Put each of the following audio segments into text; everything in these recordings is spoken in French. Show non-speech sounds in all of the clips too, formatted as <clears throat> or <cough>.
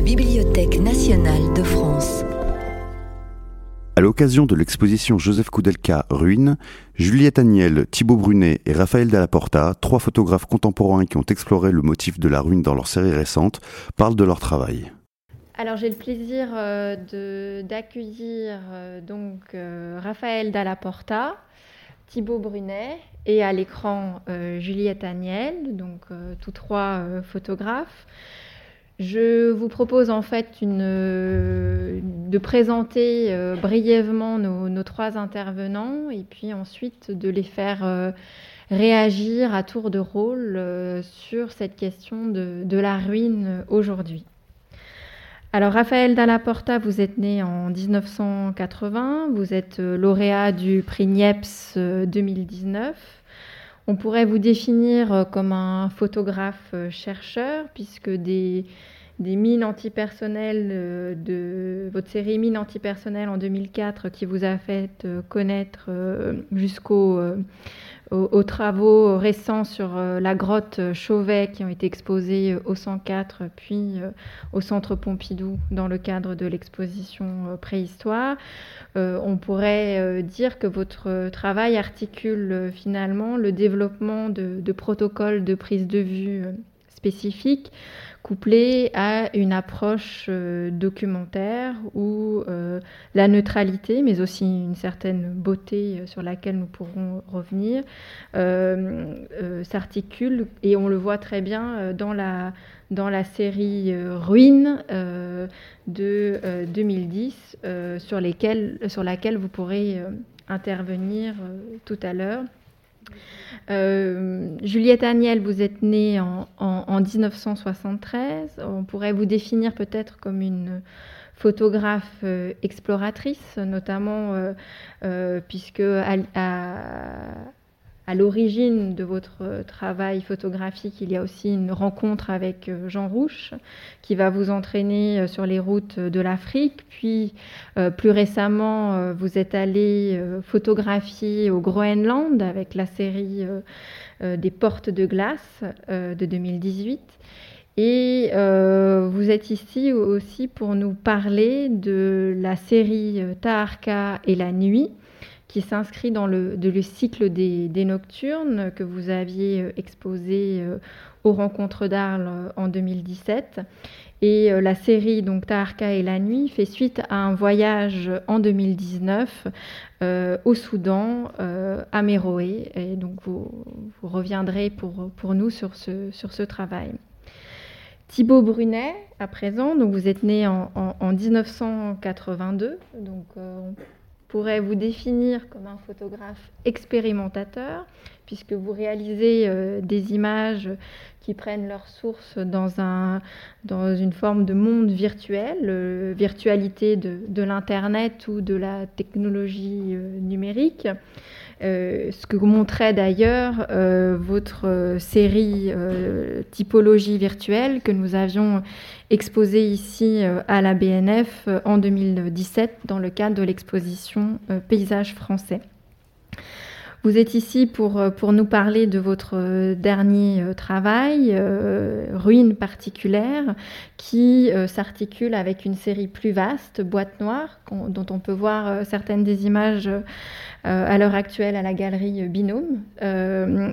la Bibliothèque nationale de France. À l'occasion de l'exposition Joseph Koudelka Ruines, Juliette Agnel, Thibaut Brunet et Raphaël Dallaporta, trois photographes contemporains qui ont exploré le motif de la ruine dans leur série récente, parlent de leur travail. Alors j'ai le plaisir euh, d'accueillir euh, donc euh, Raphaël Dallaporta, Thibaut Brunet et à l'écran Juliette Agnel, donc tous trois photographes. Je vous propose en fait de présenter euh, brièvement nos, trois intervenants et puis ensuite de les faire euh, réagir à tour de rôle euh, sur cette question de, la ruine aujourd'hui. Alors Raphaël Dallaporta, vous êtes né en 1980, vous êtes lauréat du prix Niepce 2019. On pourrait vous définir comme un photographe-chercheur, puisque des, des mines antipersonnelles euh, de votre série Mines antipersonnelles en 2004 qui vous a fait euh, connaître euh, aux, travaux récents sur la grotte Chauvet qui ont été exposés au 104 puis au centre Pompidou dans le cadre de l'exposition préhistoire. on pourrait dire que votre travail articule finalement le développement de, de protocoles de prise de vue spécifiques couplé à une approche euh, documentaire où euh, la neutralité, mais aussi une certaine beauté euh, sur laquelle nous pourrons revenir, s'articule et on le voit très bien dans la, dans la série Ruines de 2010 sur, sur laquelle vous pourrez intervenir tout à l'heure. Euh, Juliette Agnel, vous êtes née en, 1973. On pourrait vous définir peut-être comme une photographe euh, exploratrice, notamment euh, puisque à l'origine de votre travail photographique, il y a aussi une rencontre avec euh, Jean Rouche qui va vous entraîner euh, sur les routes de l'Afrique. Puis, euh, plus récemment, vous êtes allé photographier au Groenland avec la série des portes de glace de 2018. Et vous êtes ici aussi pour nous parler de la série Taharka et la nuit, qui s'inscrit dans le, le cycle des, nocturnes que vous aviez euh, exposé euh, aux rencontres d'Arles euh, en 2017. Et la série donc Taharka et la nuit fait suite à un voyage en 2019 au Soudan, à Méroé. Et donc vous, reviendrez pour, pour nous sur ce, sur ce travail. Thibaut Brunet, à présent, donc vous êtes né en, en, 1982, donc pourrait vous définir comme un photographe expérimentateur, puisque vous réalisez euh, des images qui prennent leur source dans, un, dans une forme de monde virtuel, euh, virtualité de, l'Internet ou de la technologie euh, numérique. Ce que vous montrait d'ailleurs votre série typologie virtuelle que nous avions exposée ici à la BNF en 2017 dans le cadre de l'exposition Paysages français. Vous êtes ici pour, euh, pour nous parler de votre euh, dernier euh, travail, Ruines particulières, qui s'articule avec une série plus vaste, Boîte noire, dont on peut voir certaines des images à l'heure actuelle à la galerie Binôme,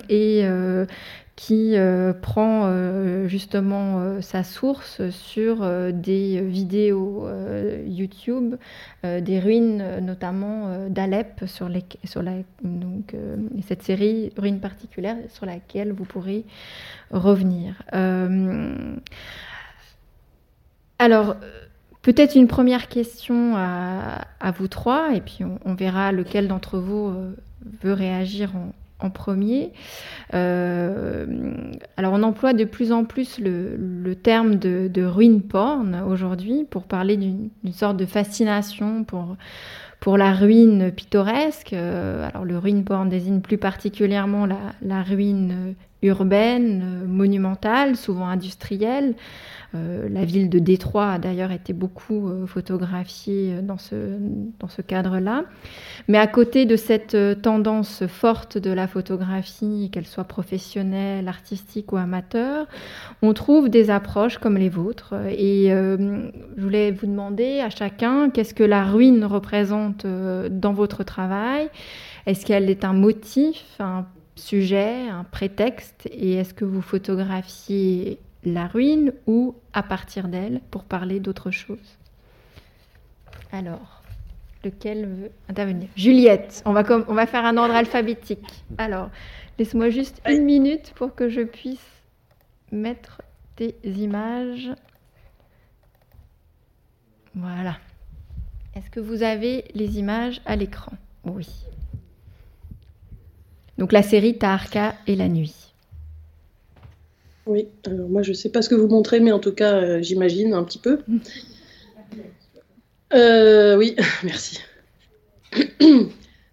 et qui euh, prend euh, justement euh, sa source sur des vidéos YouTube, des ruines notamment d'Alep, sur, les, sur la, donc, cette série ruines particulières sur laquelle vous pourrez revenir. alors, peut-être une première question à, à, vous trois, et puis on, verra lequel d'entre vous veut réagir en, en premier. Euh, alors on emploie de plus en plus le, terme de, ruine porn aujourd'hui pour parler d'une sorte de fascination pour, la ruine pittoresque. alors le ruine porn désigne plus particulièrement la ruine urbaine, monumentale, souvent industrielle. Euh, la ville de Détroit a d'ailleurs été beaucoup euh, photographiée dans ce, dans ce cadre-là. Mais à côté de cette euh, tendance forte de la photographie, qu'elle soit professionnelle, artistique ou amateur, on trouve des approches comme les vôtres. Et je voulais vous demander à chacun qu'est-ce que la ruine représente dans votre travail? Est-ce qu'elle est un motif, sujet, un prétexte Et est-ce que vous photographiez la ruine ou à partir d'elle pour parler d'autre chose? Alors, lequel veut intervenir? Juliette, on va, on va faire un ordre alphabétique. Alors, laisse-moi juste une minute pour que je puisse mettre tes images. Voilà. Est-ce que vous avez les images à l'écran? Oui. Donc la série Tarka et la nuit. Oui, alors moi je ne sais pas ce que vous montrez, mais en tout cas euh, j'imagine un petit peu. <laughs> Euh, oui, <laughs> merci.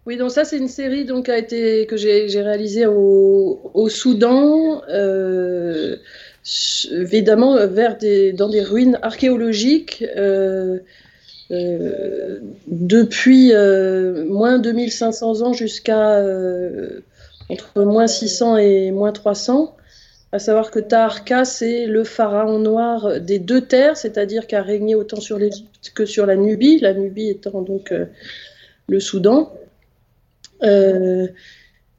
oui, donc ça c'est une série donc, a été, que j'ai réalisée au, Soudan, euh, évidemment vers des, dans des ruines archéologiques. depuis moins 2500 ans jusqu'à entre moins 600 et moins 300 à savoir que Taharka, c'est le pharaon noir des deux terres, c'est-à-dire qui a régné autant sur l'Égypte que sur la Nubie, la Nubie étant donc euh, le Soudan. Euh,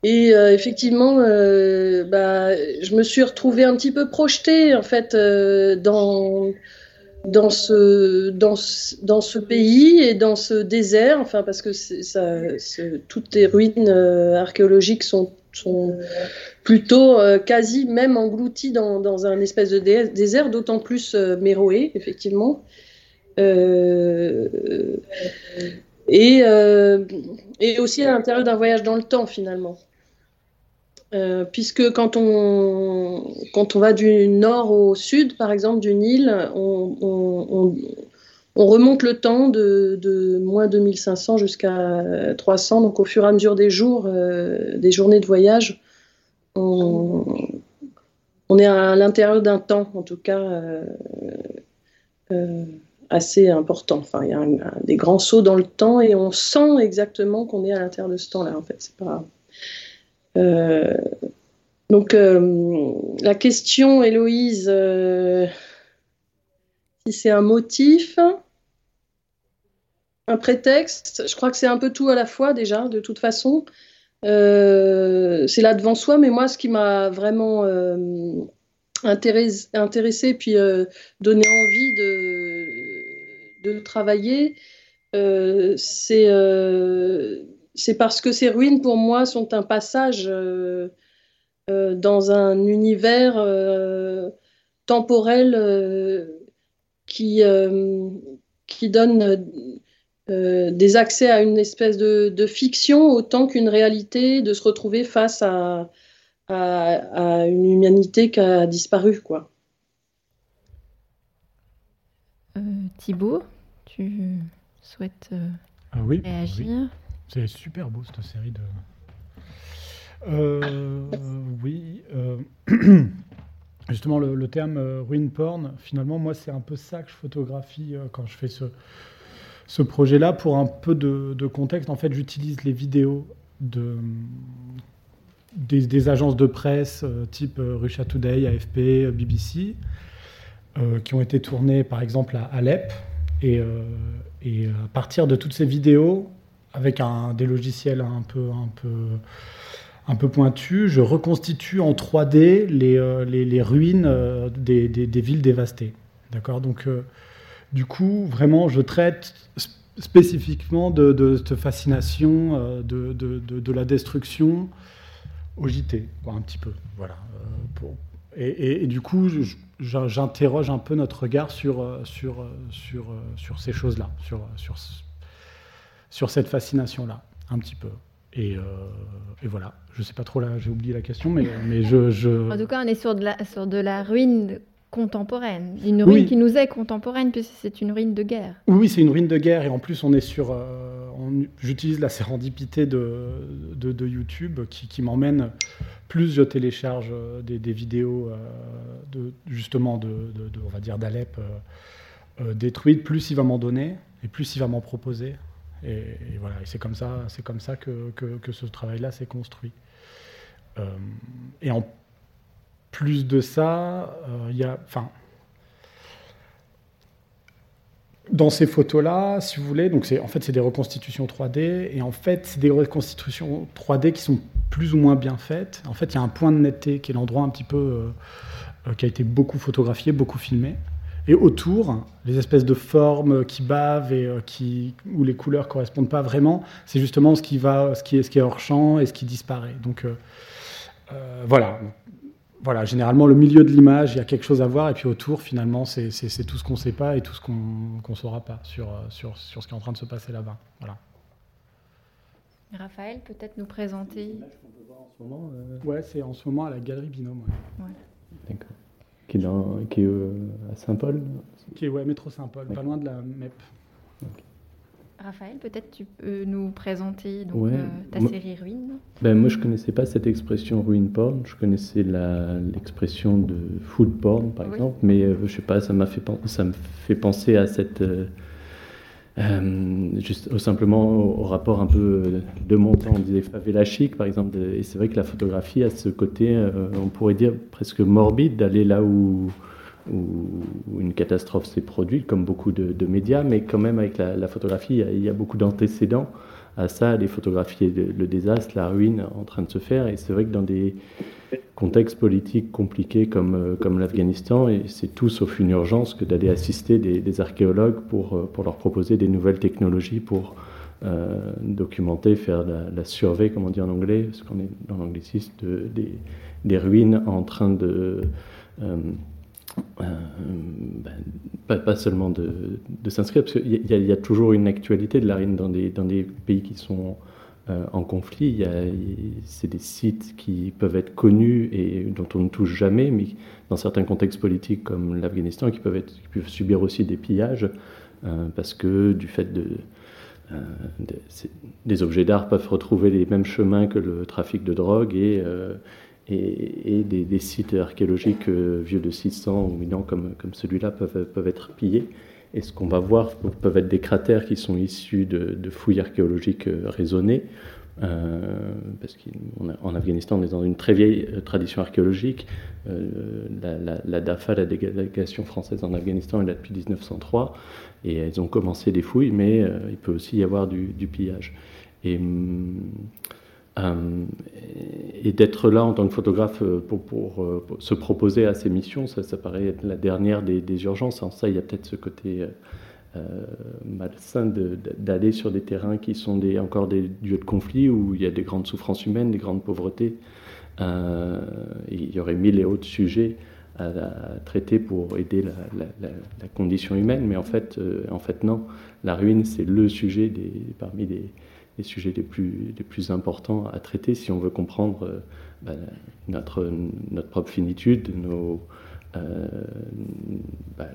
et euh, effectivement, bah, je me suis retrouvée un petit peu projetée en fait dans dans ce, dans, dans ce pays et dans ce désert, enfin parce que ça, toutes les ruines archéologiques sont sont plutôt euh, quasi même engloutis dans, dans, un espèce de désert, d'autant plus euh, Méroé, effectivement. Euh, et, et, aussi à l'intérieur d'un voyage dans le temps, finalement. Puisque quand on, quand on va du nord au sud, par exemple, du Nil, on, on, on remonte le temps de, moins 2500 jusqu'à 300. Donc, au fur et à mesure des jours, euh, des journées de voyage, on, est à l'intérieur d'un temps, en tout cas, euh, euh, assez important. Enfin, il y a des grands sauts dans le temps et on sent exactement qu'on est à l'intérieur de ce temps-là. En fait, c'est pas. Donc, la question, Héloïse, si c'est un motif un prétexte. Je crois que c'est un peu tout à la fois déjà, de toute façon. Euh, c'est là devant soi, mais moi, ce qui m'a vraiment euh, intéressé, puis euh, donné envie de, de travailler, c'est c'est parce que ces ruines, pour moi, sont un passage dans un univers temporel qui, qui donne euh, des accès à une espèce de, fiction autant qu'une réalité, de se retrouver face à, à, une humanité qui a disparu. Quoi. Euh, Thibaut, tu souhaites euh, ah oui, réagir? C'est super beau cette série de. oui. <clears throat> Justement, le, terme ruin porn, finalement, moi, c'est un peu ça que je photographie quand je fais ce, ce projet-là, pour un peu de, contexte, en fait, j'utilise les vidéos de, des, agences de presse euh, type euh, Russia Today, AFP, euh, BBC, qui ont été tournées par exemple à Alep. Et, à partir de toutes ces vidéos, avec des logiciels un peu, un peu, un peu pointus, je reconstitue en 3D les, les, les ruines des, des, des, villes dévastées. D'accord? Donc, du coup, vraiment, je traite spécifiquement de, cette fascination euh, de, de, la destruction au JT, un petit peu. Voilà. Euh, et, du coup, j'interroge un peu notre regard sur, euh, sur, sur, sur ces choses-là, sur, sur, sur cette fascination-là, un petit peu. Et, voilà, je sais pas trop là, j'ai oublié la question, mais, mais je, je, <laughs> En tout cas, on est sur de la, sur de la ruine contemporaine, une ruine qui nous est contemporaine puisque c'est une ruine de guerre. Oui, c'est une ruine de guerre et en plus on est sur, euh, j'utilise la sérendipité de, de, YouTube qui, qui m'emmène, plus je télécharge des, des vidéos de, justement de, on va dire d'Alep détruites, plus il va m'en donner et plus il va m'en proposer. Et, voilà, c'est comme ça, c'est comme ça que, que, ce travail-là s'est construit. et en plus de ça, il y a, dans ces photos-là, si vous voulez, donc en fait c'est des reconstitutions 3D et en fait c'est des reconstitutions 3D qui sont plus ou moins bien faites. En fait, il y a un point de netteté qui est l'endroit un petit peu euh, euh, qui a été beaucoup photographié, beaucoup filmé. Et autour, les espèces de formes qui bavent et euh, qui, où les couleurs correspondent pas vraiment, c'est justement ce qui va, ce qui est, ce qui est hors champ et ce qui disparaît. Donc voilà, voilà, généralement, le milieu de l'image, il y a quelque chose à voir, et puis autour, finalement, c'est tout ce qu'on ne sait pas et tout ce qu'on ne saura pas sur, sur, sur, ce qui est en train de se passer là-bas. Voilà. Raphaël, peut-être nous présenter. en ce moment euh, Ouais, c'est en ce moment à la Galerie Binôme. Ouais. D'accord. Qui est, dans, qui est euh, à Saint-Paul Qui est, ouais, métro Saint-Paul, pas loin de la MEP. Raphaël, peut-être tu peux nous présenter donc, euh, ta série Ruine ben, Moi, je ne connaissais pas cette expression ruine porn. Je connaissais l'expression de food porn, par exemple. Mais euh, je sais pas, ça, m'a fait, ça me fait penser à cette. Euh, juste simplement au, rapport un peu de mon temps, on disait favela par exemple, et c'est vrai que la photographie a ce côté, on pourrait dire presque morbide, d'aller là où une catastrophe s'est produite, comme beaucoup de, médias, mais quand même avec la, photographie, il y a, beaucoup d'antécédents à ça, les photographier le désastre, la ruine en train de se faire. Et c'est vrai que dans des contextes politiques compliqués comme, euh, comme l'Afghanistan, c'est tout sauf une urgence que d'aller assister des, archéologues pour, euh, pour leur proposer des nouvelles technologies pour euh, documenter, faire la, la, comme on dit en anglais, parce qu'on est dans l'anglicisme, de, des, ruines en train de... ben, pas, seulement de, s'inscrire, parce qu'il y, a toujours une actualité de la ruine dans des, dans des pays qui sont euh, en conflit. C'est des sites qui peuvent être connus et dont on ne touche jamais, mais dans certains contextes politiques comme l'Afghanistan, qui peuvent, subir aussi des pillages, euh, parce que du fait de, des objets d'art peuvent retrouver les mêmes chemins que le trafic de drogue et, et, des, sites archéologiques euh, vieux de 600 ou 1000 ans comme, celui-là peuvent, être pillés. Et ce qu'on va voir peuvent être des cratères qui sont issus de, fouilles archéologiques euh, raisonnées, euh, parce qu'en Afghanistan, on est dans une très vieille tradition archéologique. la, DAFA, la délégation française en Afghanistan, est là depuis 1903, et elles ont commencé des fouilles, mais il peut aussi y avoir du, pillage. Et hum, euh, et d'être là en tant que photographe euh, pour, pour, euh, se proposer à ces missions, ça, paraît être la dernière des, urgences. En ça, il y a peut-être ce côté malsain d'aller sur des terrains qui sont des, encore des lieux de conflit où il y a des grandes souffrances humaines, des grandes pauvretés. il y aurait mille et autres sujets à, traiter pour aider la, condition humaine, mais en fait, en fait non. La ruine, c'est le sujet des, parmi les les sujets les plus, les plus importants à traiter si on veut comprendre euh, bah, notre, notre propre finitude, nos, euh, bah,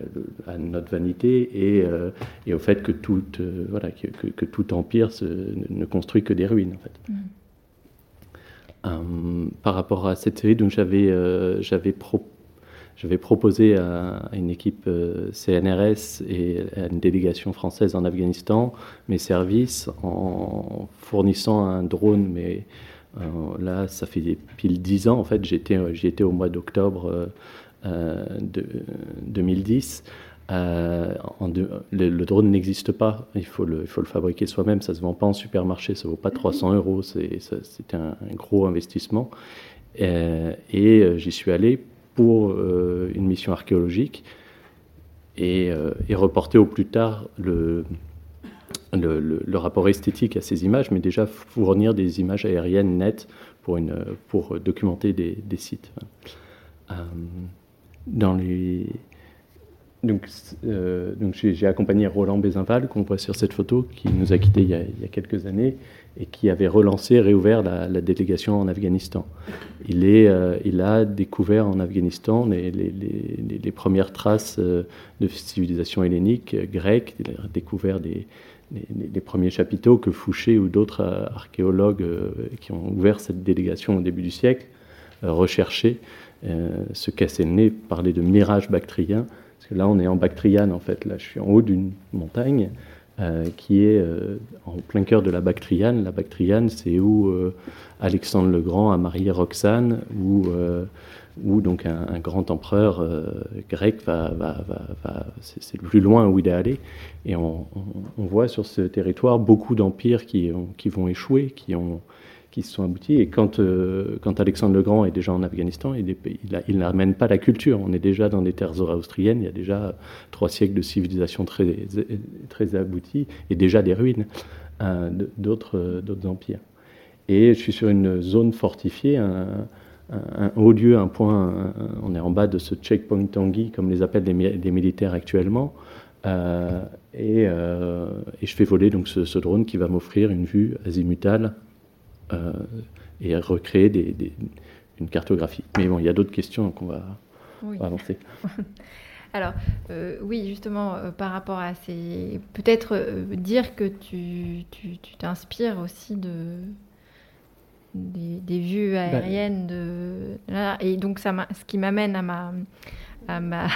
à notre vanité et, euh, et, au fait que tout, voilà, que, que, tout empire se, ne construit que des ruines. En fait. Mm. par rapport à cette série, j'avais j'avais proposé je vais proposer à une équipe euh, CNRS et à une délégation française en Afghanistan mes services en fournissant un drone, mais euh, là, ça fait pile dix ans, en fait, j'y étais, au mois d'octobre euh, de 2010. le, drone n'existe pas, il faut le, il faut le fabriquer soi-même, ça ne se vend pas en supermarché, ça ne vaut pas 300 euros, c'est un, un, gros investissement. et j'y suis allé pour euh, une mission archéologique et, euh, et, reporter au plus tard le, le, rapport esthétique à ces images, mais déjà fournir des images aériennes nettes pour, une, pour documenter des, des sites. Euh, dans les, donc, donc j'ai accompagné Roland Bézinval, qu'on voit sur cette photo, qui nous a quittés il y a, il y a quelques années, et qui avait relancé, réouvert la, délégation en Afghanistan. Euh, il a découvert en Afghanistan les, premières traces euh, de civilisation hellénique, grecque, il a découvert des, les, premiers chapiteaux que Fouché ou d'autres archéologues qui ont ouvert cette délégation au début du siècle recherchaient, se cassaient le nez, parlaient de mirage bactrien. Parce que là, on est en Bactriane, en fait. Là, je suis en haut d'une montagne qui est en plein cœur de la Bactriane. La Bactriane, c'est où Alexandre le Grand a marié Roxane, où donc un, grand empereur euh, grec va, c'est le plus loin où il est allé. Et on, voit sur ce territoire beaucoup d'empires qui, qui vont échouer, qui, ont, qui se sont aboutis. Et quand, euh, quand Alexandre le Grand est déjà en Afghanistan, il, il, n'amène pas la culture. On est déjà dans des terres austriennes, il y a déjà trois siècles de civilisation très, très aboutie et déjà des ruines euh, d'autres, d'autres empires. Et je suis sur une zone fortifiée, un, haut lieu, un point, on est en bas de ce checkpoint Tanguy, comme les appellent les, militaires actuellement. Euh, euh, et, je fais voler donc ce, drone qui va m'offrir une vue azimutale euh, et recréer des, une cartographie. Mais bon, il y a d'autres questions qu'on va, va, avancer. <laughs> Alors, oui, justement, par rapport à ces... Peut-être dire que tu t'inspires aussi de, des, vues bah, aériennes de et donc ça ce qui m'amène à ma à ma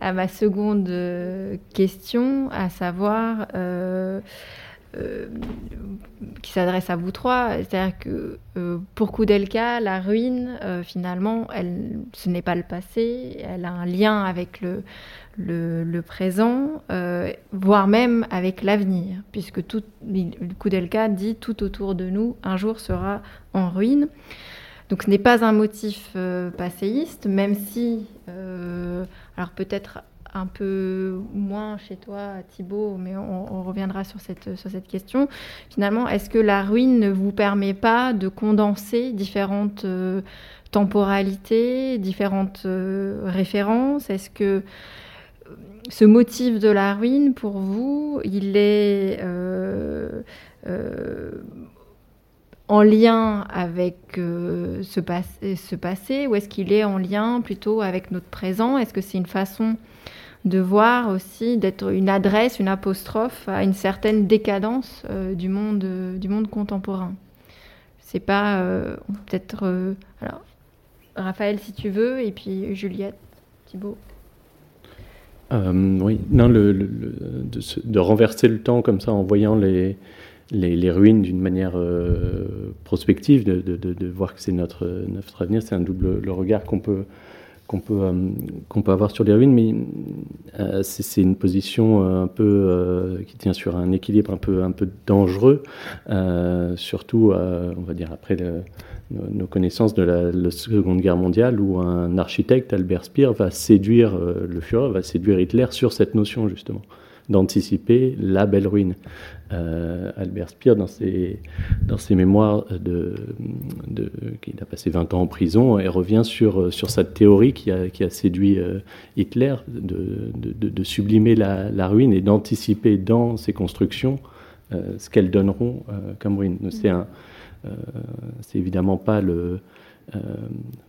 à ma seconde euh, question à savoir euh, euh, qui s'adresse à vous trois, c'est-à-dire que pour Koudelka, la ruine, finalement, elle, ce n'est pas le passé, elle a un lien avec le, le, présent, euh, voire même avec l'avenir, puisque tout, Koudelka dit tout autour de nous un jour sera en ruine. Donc ce n'est pas un motif euh, passéiste, même si, euh, alors peut-être un peu moins chez toi, Thibault, mais on, reviendra sur cette, question. Finalement, est-ce que la ruine ne vous permet pas de condenser différentes temporalités, différentes références? Est-ce que ce motif de la ruine, pour vous, il est euh, euh, en lien avec euh, ce, ce, passé ou est-ce qu'il est en lien plutôt avec notre présent? Est-ce que c'est une façon de voir aussi, d'être une adresse, une apostrophe à une certaine décadence du, monde, du monde contemporain C'est pas peut-être... alors, Raphaël, si tu veux, et puis Juliette, Thibault. Euh, oui, non, de, renverser le temps comme ça en voyant les, les, ruines d'une manière euh, prospective, de, de, voir que c'est notre, notre avenir, c'est un double le regard qu'on peut, qu'on peut, euh, qu'on peut avoir sur les ruines, mais c'est une position un peu qui tient sur un équilibre un peu, un peu dangereux, surtout, on va dire, après nos connaissances de la, Seconde Guerre mondiale où un architecte, Albert Speer, va séduire euh, le Führer, va séduire Hitler sur cette notion justement d'anticiper la belle ruine. Euh, Albert Speer, dans ses, dans ses mémoires, de, a passé 20 ans en prison, et revient sur, sur cette théorie qui a, qui a séduit euh, Hitler, de, de, sublimer la, la ruine et d'anticiper dans ses constructions ce qu'elles donneront comme ruine. C'est un, euh, c'est évidemment pas le. Euh,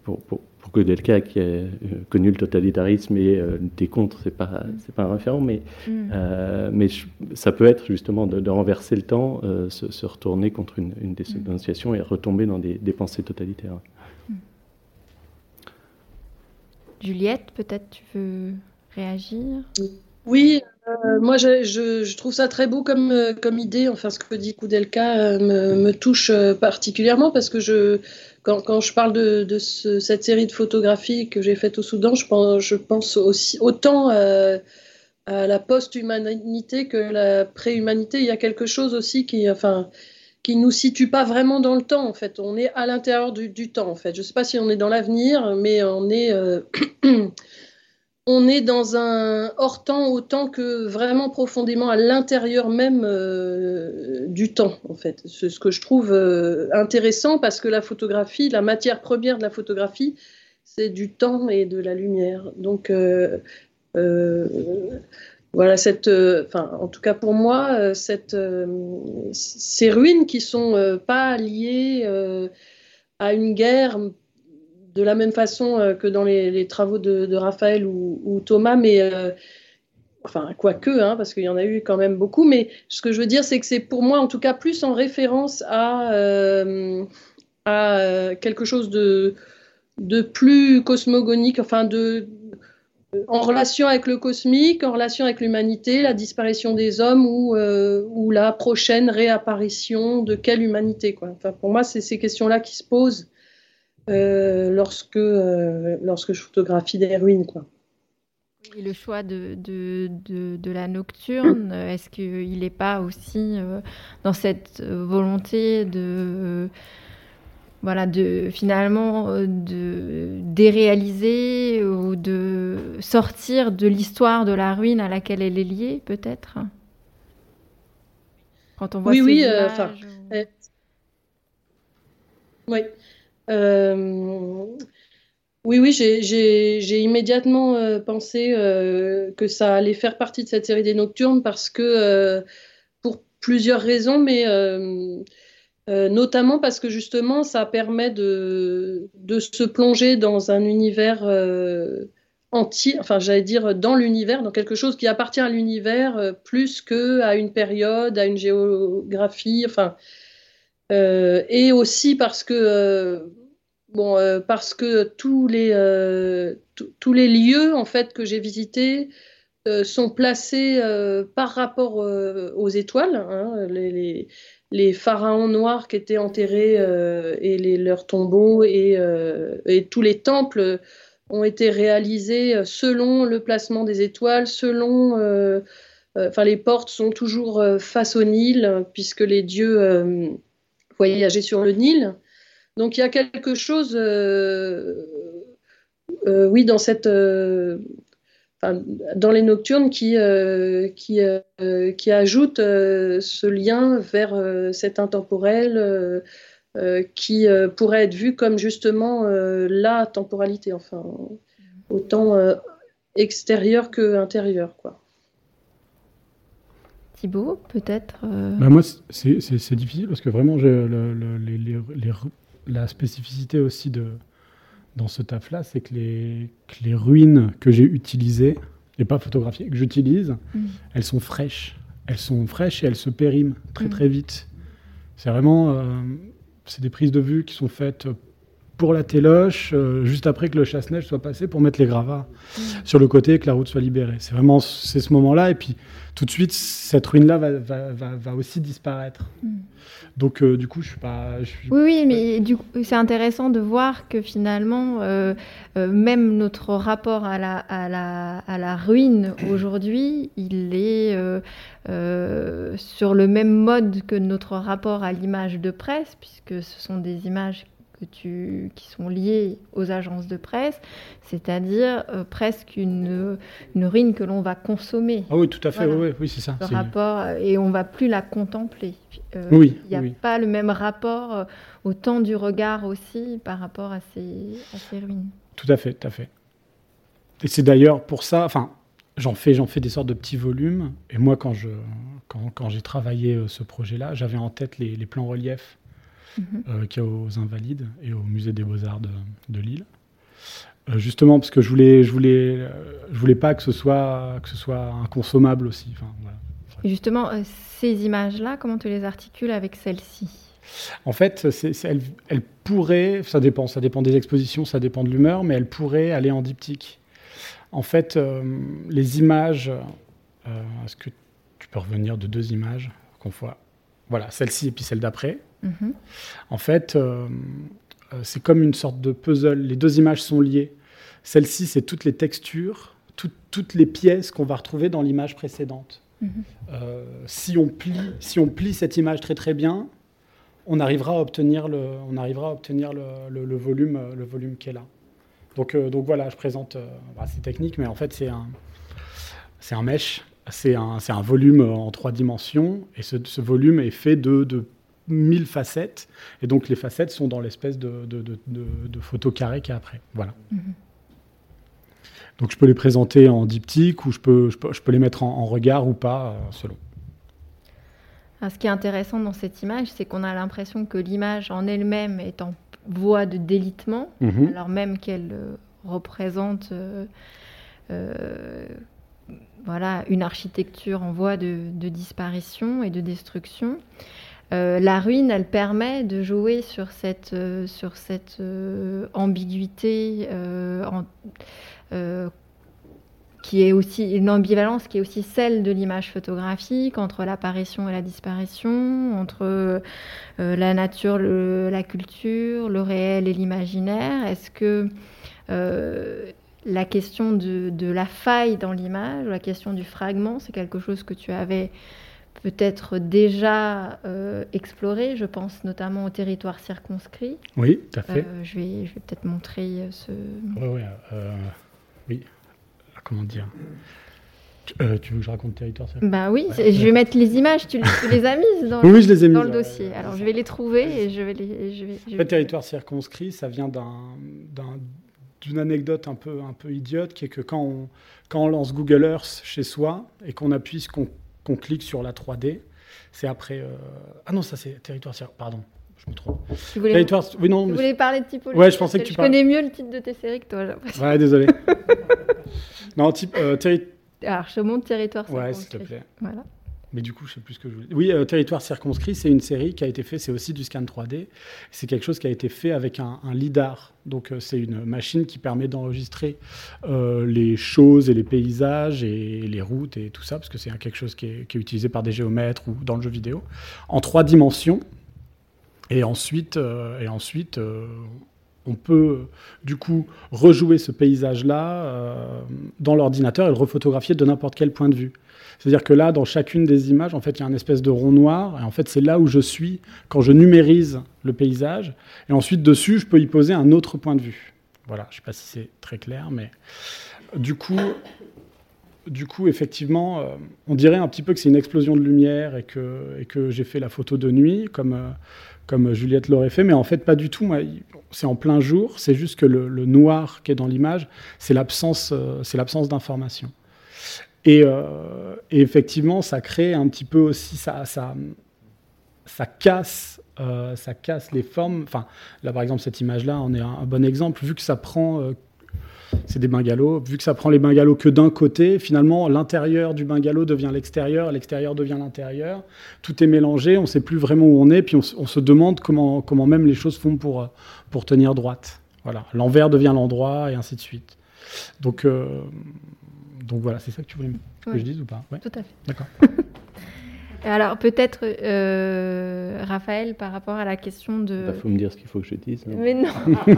pour, pour, pour Delca qui a euh, connu le totalitarisme et des contre, c'est pas c'est pas un référent, mais mm. mais ça peut être justement de, renverser le temps, se, retourner contre une, une dénonciation et retomber dans des, pensées totalitaires. Mm. Juliette, peut-être tu veux réagir? Oui, euh, moi, je, trouve ça très beau comme, euh, comme idée. Enfin, ce que dit Koudelka euh, me, touche particulièrement parce que quand, je parle de, de ce, cette série de photographies que j'ai faites au Soudan, je pense, aussi autant à la post-humanité que la pré-humanité. Il y a quelque chose aussi qui, enfin, qui nous situe pas vraiment dans le temps. En fait, on est à l'intérieur du, du, temps. En fait, je sais pas si on est dans l'avenir, mais on est <clears throat> on est dans un hors temps autant que vraiment profondément à l'intérieur même euh, du temps, en fait. C'est ce que je trouve euh, intéressant parce que la photographie, la matière première de la photographie, c'est du temps et de la lumière. Donc, euh, voilà, cette, en tout cas pour moi, ces ruines qui sont pas liées à une guerre de la même façon euh, que dans les, travaux de, Raphaël ou, Thomas, mais euh, enfin, quoique, hein, parce qu'il y en a eu quand même beaucoup, mais ce que je veux dire, c'est que c'est pour moi, en tout cas, plus en référence à, à quelque chose de, plus cosmogonique, enfin, de, en relation avec le cosmique, en relation avec l'humanité, la disparition des hommes ou, ou, la prochaine réapparition de quelle humanité. Quoi. Enfin, pour moi, c'est ces questions-là qui se posent lorsque, lorsque je photographie des ruines. Quoi. Et le choix de, de, de, la nocturne, est-ce qu'il n'est pas aussi euh, dans cette euh, volonté de, euh, voilà, de finalement de déréaliser ou de sortir de l'histoire de la ruine à laquelle elle est liée, peut-être? Quand on voit oui, ces oui, images, oui. Oui, oui, j'ai immédiatement euh, pensé euh, que ça allait faire partie de cette série des Nocturnes parce que, euh, pour plusieurs raisons, mais notamment parce que justement, ça permet de, de se plonger dans un univers entier, enfin, j'allais dire dans l'univers, dans quelque chose qui appartient à l'univers plus qu'à une période, à une géographie, enfin, et aussi parce que Bon, euh, parce que tous les, euh, tous les lieux en fait que j'ai visités euh, sont placés par rapport aux étoiles. Hein, les, les, pharaons noirs qui étaient enterrés et les, leurs tombeaux et, et, tous les temples ont été réalisés selon le placement des étoiles, selon. Enfin, les portes sont toujours face au Nil puisque les dieux voyageaient sur le Nil. Donc il y a quelque chose, euh, euh, oui, dans cette, euh, dans les nocturnes qui qui qui ajoute ce lien vers cet intemporel. qui pourrait être vu comme justement la temporalité, enfin autant extérieur que intérieur, quoi. Thibaut, peut-être bah, Moi, c'est difficile parce que vraiment, le, le, les, les, la spécificité aussi de, dans ce taf-là, c'est que les, les ruines que j'ai utilisées, et pas photographiées, que j'utilise, mm. elles sont fraîches. Elles sont fraîches et elles se périment très mm. très vite. C'est vraiment, euh, c'est des prises de vue qui sont faites pour la téloche, euh, juste après que le chasse-neige soit passé, pour mettre les gravats mm. sur le côté et que la route soit libérée. C'est vraiment c'est ce moment-là, et puis tout de suite, cette ruine-là va, va, va, aussi disparaître. Donc, euh, du coup, je suis pas. Oui, oui, mais du coup, c'est intéressant de voir que finalement, euh, même notre rapport à la, à la, à la ruine <coughs> aujourd'hui, il est sur le même mode que notre rapport à l'image de presse, puisque ce sont des images que tu, qui sont liées aux agences de presse, c'est-à-dire euh, presque une, une ruine que l'on va consommer. Ah oui, tout à fait, oui, oui c'est ça. Le rapport, euh, et on va plus la contempler. Euh, oui. Il n'y a pas le même rapport au temps du regard aussi par rapport à ces, à ces ruines. Tout à fait, tout à fait. Et c'est d'ailleurs pour ça, enfin, j'en fais, j'en fais des sortes de petits volumes. Et moi, quand, je, quand, quand j'ai travaillé ce projet-là, j'avais en tête les, les plans reliefs Mhm. Euh, qui est aux Invalides et au Musée des Beaux-Arts de, Lille. Euh, justement, parce que je voulais, je voulais, euh, je voulais pas que ce soit, que ce soit inconsommable aussi. Et justement, ces images-là, comment tu les articules avec celles-ci? En fait, elles elle, pourraient, ça dépend, ça dépend des expositions, ça dépend de l'humeur, mais elles pourraient aller en diptyque. En fait, les images, est-ce que tu peux revenir de deux images qu'on voit? Voilà, celle-ci et puis celle d'après. Mhm. En fait, euh, euh, c'est comme une sorte de puzzle. Les deux images sont liées. Celle-ci, c'est toutes les textures, toutes les pièces qu'on va retrouver dans l'image précédente. Mhm. Euh, si, on plie, si on plie cette image très très bien, on arrivera à obtenir le, on arrivera à obtenir le, volume, le volume qui est là. Donc, donc voilà, je présente, bah, c'est technique, mais en fait c'est un, c'est un mesh, c'est un, un, volume en trois dimensions, et ce, ce volume est fait de, de mille facettes. Et donc les facettes sont dans l'espèce de, de, de, photo carré qu'il y a après. Voilà. Mhm. Donc je peux les présenter en diptyque ou je peux, je peux, les mettre en, regard ou pas, euh, selon. ce qui est intéressant dans cette image, c'est qu'on a l'impression que l'image en elle-même est en voie de délitement, mhm. alors même qu'elle euh, représente euh, voilà, une architecture en voie de, disparition et de destruction. La ruine, elle permet de jouer sur cette, sur cette ambiguïté en, qui est aussi une ambivalence qui est aussi celle de l'image photographique entre l'apparition et la disparition, entre euh, la nature, la culture, le réel et l'imaginaire. Est-ce que euh, la question de, la faille dans l'image, la question du fragment, c'est quelque chose que tu avais peut-être déjà euh, exploré, je pense notamment au territoire circonscrit. Oui, tout à fait. je vais, je vais peut-être montrer ce... Oui, oui comment dire? Euh, tu veux que je raconte territoire Bah oui, je vais mettre les images, tu, les as mises dans, oui, je les ai dans le dossier. Alors je vais les trouver et je vais les. Je vais, je territoire circonscrit, ça vient d'une anecdote un peu, un peu idiote qui est que quand on, quand on lance Google Earth chez soi et qu'on appuie, qu'on clique sur la 3D, c'est après. Euh, ah non, ça c'est territoire pardon. Je me trompe. Tu voulais, territoire... oui, non, tu voulais parler de typologie. Ouais, je pensais que tu Je connais mieux le titre de tes séries que toi. Ouais, désolé. <laughs> Non, type. Euh, Alors, je montre territoire. Ouais, s'il te plaît. Voilà. Mais du coup, je sais plus ce que je voulais. Oui, euh, Territoire circonscrit, c'est une série qui a été faite, c'est aussi du scan 3D. C'est quelque chose qui a été fait avec un, LIDAR. Donc, euh, c'est une machine qui permet d'enregistrer les choses et les paysages et les routes et tout ça, parce que c'est quelque chose qui est, utilisé par des géomètres ou dans le jeu vidéo, en trois dimensions. Et ensuite, et ensuite on peut du coup rejouer ce paysage-là euh, dans l'ordinateur et le refotographier de n'importe quel point de vue. C'est-à-dire que là, dans chacune des images, en fait, il y a un espèce de rond noir, et en fait, c'est là où je suis quand je numérise le paysage, et ensuite dessus, je peux y poser un autre point de vue. Voilà, je ne sais pas si c'est très clair, mais du coup, du coup, effectivement, euh, on dirait un petit peu que c'est une explosion de lumière et que, j'ai fait la photo de nuit, comme, euh, comme Juliette l'aurait fait, mais en fait, pas du tout. C'est en plein jour, c'est juste que le, noir qui est dans l'image, c'est l'absence euh, l'absence d'information. Et, et, effectivement, ça crée un petit peu aussi, ça, ça, ça casse ça casse les formes. Enfin, là, par exemple, cette image-là en est un, bon exemple, vu que ça prend c'est des bungalows. Vu que ça prend les bungalows que d'un côté, finalement, l'intérieur du bungalow devient l'extérieur, l'extérieur devient l'intérieur. Tout est mélangé, on ne sait plus vraiment où on est, puis on, se demande comment, comment même les choses font pour, pour tenir droite. Voilà, l'envers devient l'endroit et ainsi de suite. Donc, euh, donc voilà, c'est ça que tu voulais que je dise ou pas? Tout à fait. D'accord. <laughs> Alors peut-être, euh, Raphaël, par rapport à la question de... Il bah, faut me dire ce qu'il faut que je dise. Mais non <laughs>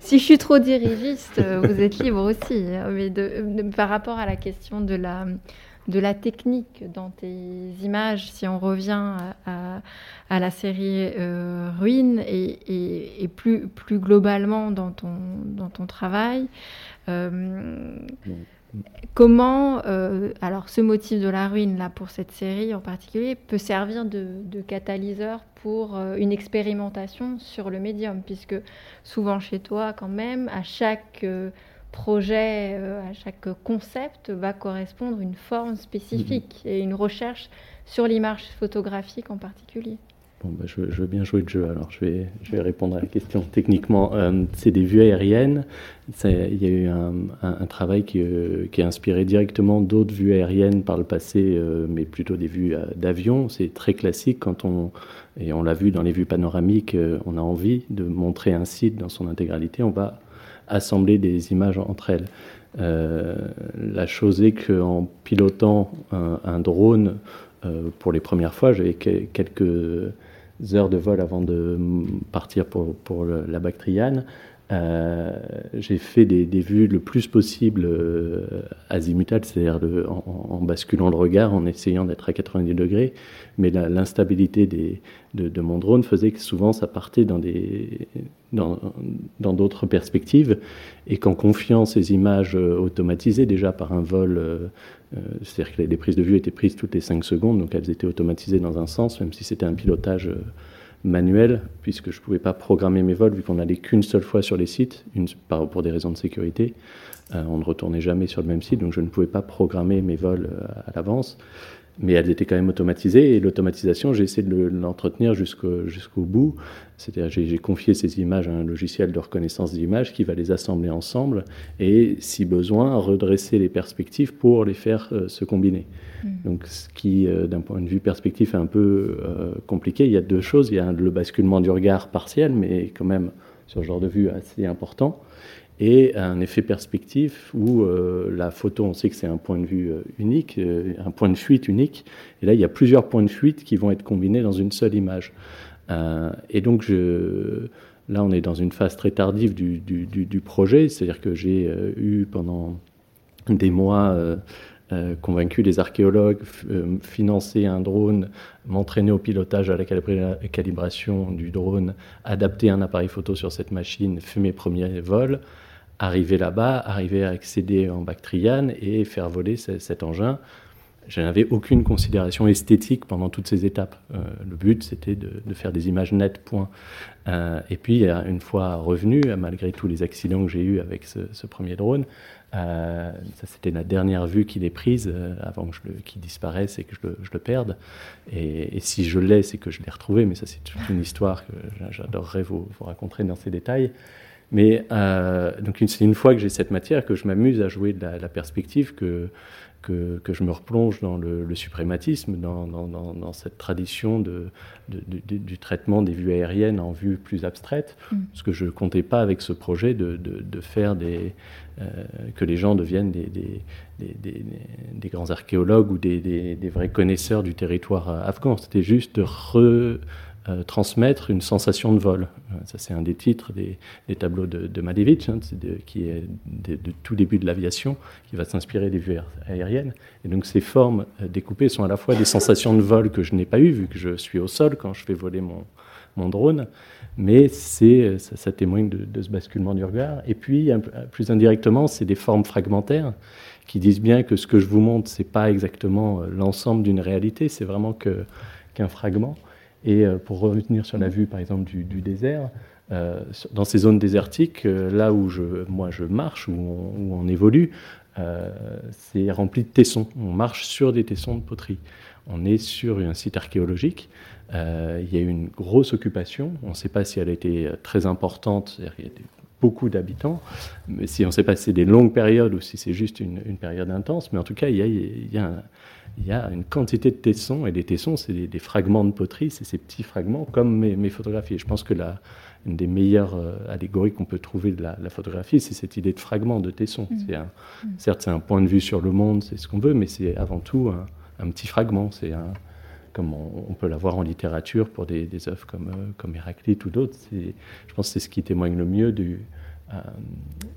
Si je suis trop dirigiste, euh, vous êtes libre aussi. Hein, mais par rapport à la question de la, de la technique dans tes images, si on revient à, la série euh, Ruine et, plus, plus globalement dans ton, dans ton travail, Comment, euh, alors ce motif de la ruine là pour cette série en particulier peut servir de, catalyseur pour euh, une expérimentation sur le médium, puisque souvent chez toi quand même, à chaque euh, projet, à chaque concept va correspondre une forme spécifique mm-hmm. et une recherche sur l'image photographique en particulier. Bon, bah, je, veux bien jouer le jeu, alors je vais, je vais répondre à la question techniquement. Euh, c'est des vues aériennes. Il y a eu un, travail qui, euh, qui, est inspiré directement d'autres vues aériennes par le passé, euh, mais plutôt des vues d'avion. C'est très classique quand on, et on l'a vu dans les vues panoramiques, on a envie de montrer un site dans son intégralité, on va assembler des images entre elles. la chose est qu'en pilotant un drone, pour les premières fois, j'avais quelques heures de vol avant de partir pour, pour la Bactriane, euh, j'ai fait des, vues le plus possible euh, azimutales, c'est-à-dire en, basculant le regard, en essayant d'être à 90 degrés. Mais l'instabilité de, mon drone faisait que souvent ça partait dans d'autres perspectives, et qu'en confiant ces images euh, automatisées déjà par un vol, c'est-à-dire que les, prises de vue étaient prises toutes les 5 secondes, donc elles étaient automatisées dans un sens, même si c'était un pilotage manuel, puisque je ne pouvais pas programmer mes vols, vu qu'on n'allait qu'une seule fois sur les sites, une, pour des raisons de sécurité. Euh, on ne retournait jamais sur le même site, donc je ne pouvais pas programmer mes vols euh, à l'avance. Mais elles étaient quand même automatisées. Et l'automatisation, j'ai essayé de l'entretenir jusqu'au bout. C'est-à-dire, j'ai confié ces images à un logiciel de reconnaissance d'images qui va les assembler ensemble et, si besoin, redresser les perspectives pour les faire euh, se combiner. Hmm. Donc, ce qui, euh, d'un point de vue perspectif, est un peu euh, compliqué. Il y a deux choses. Il y a le basculement du regard partiel, mais quand même, sur ce genre de vue, assez important et un effet perspectif où euh, la photo, on sait que c'est un point de vue euh, unique, euh, un point de fuite unique, et là il y a plusieurs points de fuite qui vont être combinés dans une seule image. et donc là on est dans une phase très tardive du, projet, c'est-à-dire que j'ai eu pendant des mois convaincu les archéologues, financer un drone, m'entraîner au pilotage, à la calibration du drone, adapter un appareil photo sur cette machine, faire mes premiers vols arriver là-bas, arriver à accéder en Bactriane et faire voler cet engin. Je n'avais aucune considération esthétique pendant toutes ces étapes. Euh, le but, c'était de, faire des images nettes, point. Euh, et puis, une fois revenu, malgré tous les accidents que j'ai eus avec ce, premier drone, euh, ça c'était la dernière vue qu'il ait prise avant qu'il disparaisse et que je le, perde. Et, si je l'ai, c'est que je l'ai retrouvé, mais ça c'est une histoire que j'adorerais vous, vous, raconter dans ces détails. Mais euh, donc c'est une fois que j'ai cette matière que je m'amuse à jouer de la, perspective, que, que, que, je me replonge dans le, suprématisme, dans, dans, dans, cette tradition de, du traitement des vues aériennes en vue plus abstraite, mm. parce que je ne comptais pas avec ce projet de, de faire des, euh, que les gens deviennent des, des, des, des grands archéologues ou des, vrais connaisseurs du territoire afghan. C'était juste de re euh, transmettre une sensation de vol. Euh, ça, c'est un des titres des, tableaux de, de Malevich, hein, qui est de, tout début de l'aviation, qui va s'inspirer des vues aériennes. Et donc, ces formes euh, découpées sont à la fois des sensations de vol que je n'ai pas eues, vu que je suis au sol quand je fais voler mon, drone, mais c'est, ça, témoigne de, ce basculement du regard. Et puis, plus indirectement, c'est des formes fragmentaires qui disent bien que ce que je vous montre, c'est pas exactement l'ensemble d'une réalité, c'est vraiment qu'un fragment. Et euh, pour revenir sur la vue, par exemple, du, désert, euh, dans ces zones désertiques, euh, là où je, moi je marche, où on, évolue, c'est rempli de tessons. On marche sur des tessons de poterie. On est sur un site archéologique. il y a eu une grosse occupation. On ne sait pas si elle a été très importante. Il y a beaucoup d'habitants. Mais si on sait pas si c'est des longues périodes ou si c'est juste une, période intense. Mais en tout cas, il y a, il y a un, il y a une quantité de tessons, et les tessons, c'est des, fragments de poterie, c'est ces petits fragments, comme mes, photographies. je pense que la, une des meilleures euh, allégories qu'on peut trouver de la, photographie, c'est cette idée de fragment, de tesson. Mmh. Mmh. Certes, c'est un point de vue sur le monde, c'est ce qu'on veut, mais c'est avant tout un, petit fragment. C'est un, comme on, peut l'avoir en littérature pour des, œuvres comme, euh, comme Héraclite ou d'autres. Je pense que c'est ce qui témoigne le mieux du,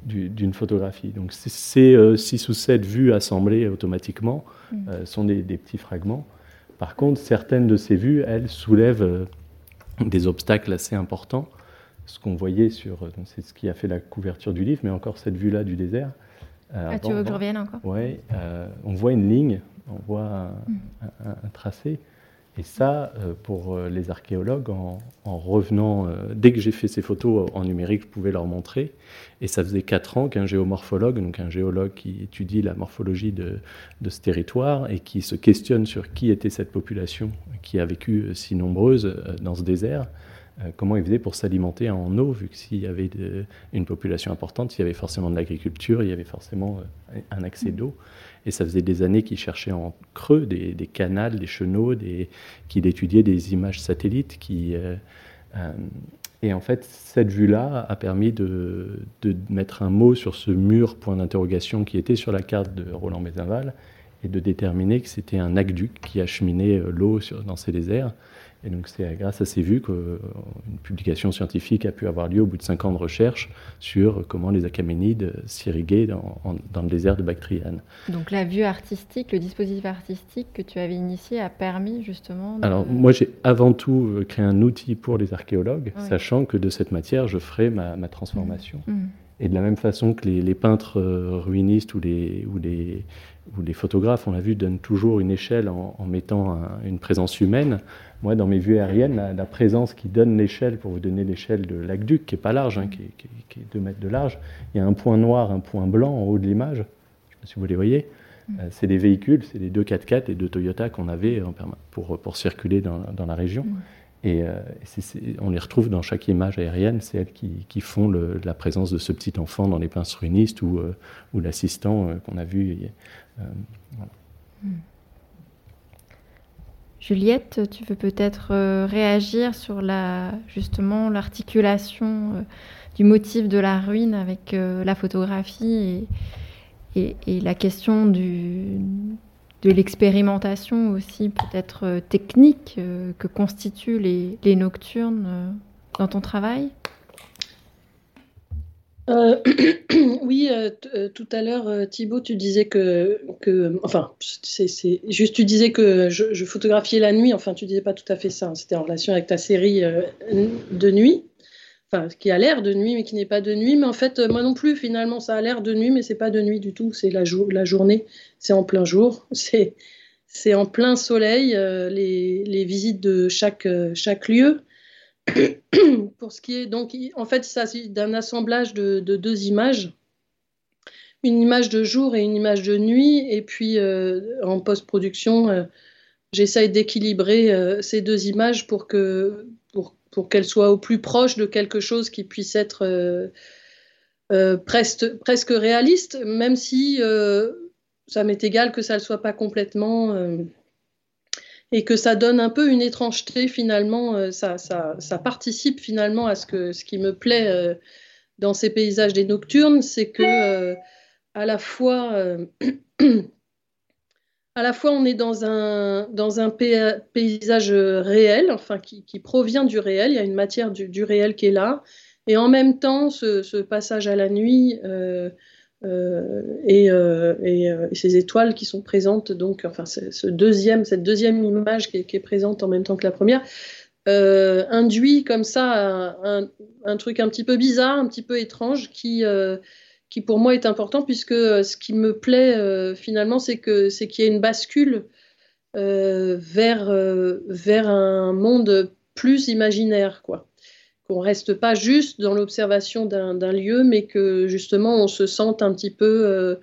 d'une photographie. Donc ces euh, six ou sept vues assemblées automatiquement mm. euh, sont des, petits fragments. Par contre, certaines de ces vues, elles soulèvent des obstacles assez importants. Ce qu'on voyait sur, c'est ce qui a fait la couverture du livre, mais encore cette vue-là du désert. ah, tu veux que je revienne encore? Oui, on voit une ligne, on voit un mm. tracé. Et ça, euh, pour euh, les archéologues, en, revenant, euh, dès que j'ai fait ces photos en numérique, je pouvais leur montrer. Et ça faisait quatre ans qu'un géomorphologue, donc un géologue qui étudie la morphologie de, ce territoire et qui se questionne sur qui était cette population qui a vécu si nombreuse dans ce désert, comment il faisait pour s'alimenter en eau, vu que s'il y avait une population importante, il y avait forcément de l'agriculture, il y avait forcément un accès d'eau. Et ça faisait des années qu'il cherchait en creux des, canals, des chenaux, qu'il étudiait des images satellites. Euh, euh, et en fait, cette vue-là a permis de, mettre un mot sur ce mur point d'interrogation qui était sur la carte de Roland Mézinval et de déterminer que c'était un aqueduc qui acheminait euh, l'eau dans ces déserts. Et donc c'est grâce à ces vues qu'une publication scientifique a pu avoir lieu au bout de cinq ans de recherche sur comment les achéménides s'irriguaient dans, dans, le désert de Bactriane. Donc la vue artistique, le dispositif artistique que tu avais initié a permis justement... Alors moi j'ai avant tout euh, créé un outil pour les archéologues, sachant que de cette matière je ferai ma, transformation. Mmh. Mmh. Et de la même façon que les, peintres euh, ruinistes ou les, ou les, ou les photographes, on l'a vu, donnent toujours une échelle en, mettant une présence humaine, moi, dans mes vues aériennes, la, présence qui donne l'échelle, pour vous donner l'échelle de l'aqueduc, qui n'est pas large, hein, qui, est, 2 mètres de large, il y a un point noir, un point blanc en haut de l'image, je ne sais pas si vous les voyez, Mm. c'est des véhicules, c'est les deux 4x4 et deux Toyota qu'on avait pour, pour circuler dans, dans la région. Mm. Et on les retrouve dans chaque image aérienne, c'est elles qui, font la présence de ce petit enfant dans les pinces ruinistes ou, ou l'assistant qu'on a vu. Voilà. Mm. Juliette, tu veux peut-être euh, réagir sur la, justement l'articulation euh, du motif de la ruine avec euh, la photographie et, la question du, de l'expérimentation aussi peut-être technique que constituent les nocturnes dans ton travail? Euh, <coughs> oui, euh, euh, tout à l'heure, Thibaut, tu disais que, enfin, juste, tu disais que je, photographiais la nuit. Enfin, tu disais pas tout à fait ça. Hein. C'était en relation avec ta série de nuit, qui a l'air de nuit, mais qui n'est pas de nuit. Mais en fait, moi non plus, finalement, ça a l'air de nuit, mais c'est pas de nuit du tout. C'est la, la journée. C'est en plein jour. <laughs> C'est c'est en plein soleil. les, les, visites de chaque chaque lieu. <clears throat> pour ce qui est donc, en fait, il s'agit d'un assemblage de, deux images, une image de jour et une image de nuit, et puis euh, en post-production, euh, j'essaye d'équilibrer euh, ces deux images pour que pour, pour qu'elles soient au plus proche de quelque chose qui puisse être presque, presque réaliste, même si ça m'est égal que ça ne soit pas complètement et que ça donne un peu une étrangeté finalement, euh, ça, ça, ça, participe finalement à ce, que, ce qui me plaît euh, dans ces paysages des nocturnes, c'est que euh, à la fois <clears throat> à la fois on est dans un, paysage réel, enfin qui, provient du réel, il y a une matière du, réel qui est là, et en même temps ce, passage à la nuit euh, et, euh, euh, et, ces étoiles qui sont présentes, donc, enfin, ce deuxième, cette deuxième image qui est, présente en même temps que la première, induit comme ça un, un, truc un petit peu bizarre, un petit peu étrange, qui, qui pour moi est important, puisque ce qui me plaît finalement, c'est que c'est qu'il y a une bascule vers, vers un monde plus imaginaire, quoi qu'on reste pas juste dans l'observation d'un lieu, mais que justement on se sente un petit peu euh,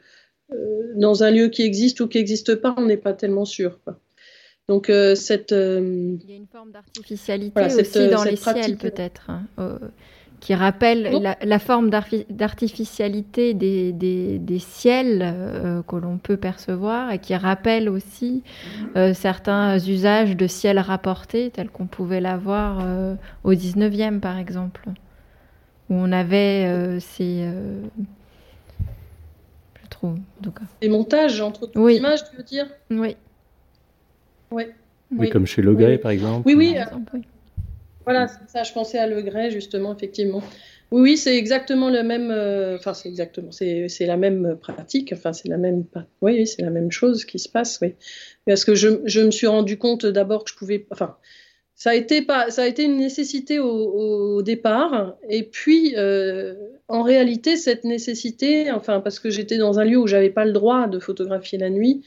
euh, dans un lieu qui existe ou qui n'existe pas, on n'est pas tellement sûr. Donc euh, cette... Il y a une forme d'artificialité aussi dans les ciels peut-être. Hein, qui rappelle la, forme d'artificialité des, des, ciels euh, que l'on peut percevoir et qui rappelle aussi euh, certains usages de ciel rapporté tels qu'on pouvait l'avoir euh, au 19e par exemple, où on avait ces... je trouve, en tout cas. Des montages entre toutes images, tu veux dire? Oui. Oui. oui. comme chez Le par exemple. Oui, oui. Voilà, ça, je pensais à Le Gray, justement, effectivement. Oui, oui, c'est exactement le même. Euh, enfin, c'est exactement. C'est la même pratique. Enfin, c'est la même. Oui, c'est la même chose qui se passe. Oui, parce que je, je me suis rendu compte d'abord que je pouvais. Enfin, ça a été pas. Ça a été une nécessité au, départ. Et puis, euh, en réalité, cette nécessité. Enfin, parce que j'étais dans un lieu où j'avais pas le droit de photographier la nuit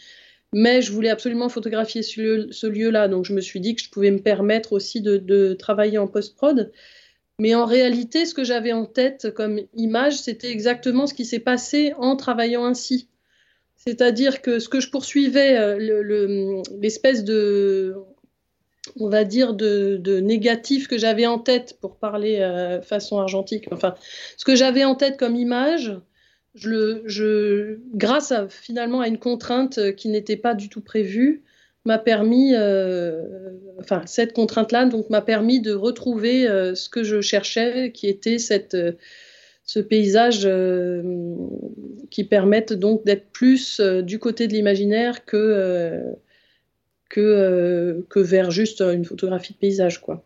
mais je voulais absolument photographier ce, lieu-là, donc je me suis dit que je pouvais me permettre aussi de, travailler en post-prod. Mais en réalité, ce que j'avais en tête comme image, c'était exactement ce qui s'est passé en travaillant ainsi. C'est-à-dire que ce que je poursuivais, euh, l'espèce de, on va dire, de, négatif que j'avais en tête, pour parler euh, façon argentique, enfin, ce que j'avais en tête comme image, je, grâce à, finalement à une contrainte euh, qui n'était pas du tout prévue, m'a permis, euh, enfin cette contrainte-là, donc m'a permis de retrouver euh, ce que je cherchais, qui était cette, ce paysage qui permette donc d'être plus du côté de l'imaginaire que, que, que vers juste une photographie de paysage, quoi,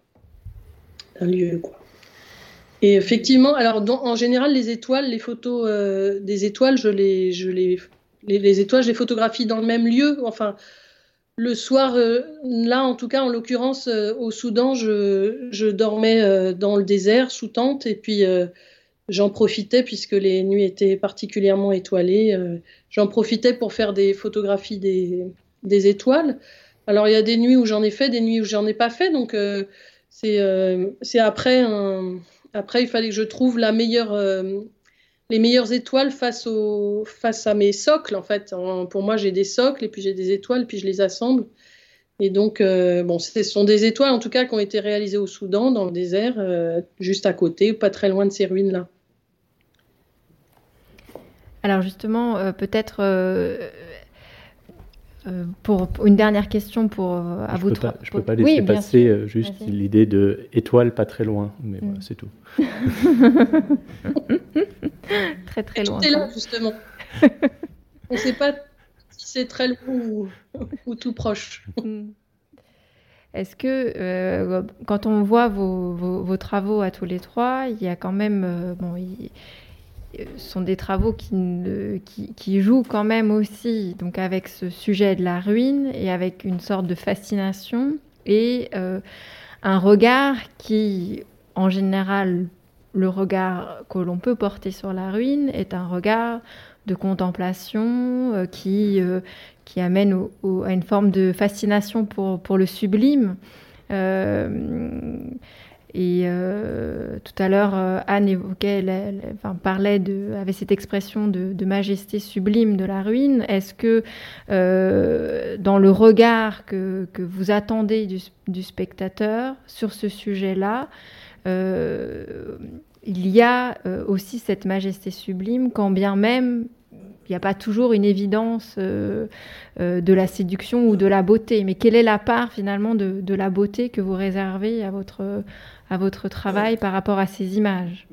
un lieu, quoi. Et effectivement, alors en général, les étoiles, les photos euh, des étoiles, je les, je les, les, étoiles, je les photographie dans le même lieu. Enfin, le soir, euh, là en tout cas, en l'occurrence, euh, au Soudan, je, dormais dans le désert sous tente et puis j'en profitais puisque les nuits étaient particulièrement étoilées. j'en profitais pour faire des photographies des, étoiles. Alors il y a des nuits où j'en ai fait, des nuits où j'en ai pas fait, donc c'est après un après, il fallait que je trouve euh, les meilleures étoiles face, à mes socles, en fait. pour moi, j'ai des socles et puis j'ai des étoiles, puis je les assemble. Et donc, euh, bon, ce sont des étoiles, en tout cas, qui ont été réalisées au Soudan, dans le désert, euh, juste à côté, pas très loin de ces ruines-là. Alors justement, peut-être pour, une dernière question pour à vous. je ne peux pas laisser passer juste l'idée de étoile pas très loin, mais voilà, mm. c'est tout. <laughs> très très loin. C'est là justement. <laughs> On ne sait pas si c'est très loin ou, tout proche. Hmm. Est-ce que euh, quand on voit vos, travaux à tous les trois, il y a quand même, euh, bon, sont des travaux qui, jouent quand même aussi, donc avec ce sujet de la ruine et avec une sorte de fascination et euh, un regard qui, en général, le regard que l'on peut porter sur la ruine est un regard de contemplation euh, qui, euh, amène à une forme de fascination pour, le sublime. Euh, et tout à l'heure, Anne évoquait, parlait de, avait cette expression de, majesté sublime de la ruine. Est-ce que dans le regard que, vous attendez du, spectateur sur ce sujet-là, il y a aussi cette majesté sublime, quand bien même il n'y a pas toujours une évidence euh, euh, de la séduction ou de la beauté. Mais quelle est la part finalement de, la beauté que vous réservez à votre, à votre travail par rapport à ces images.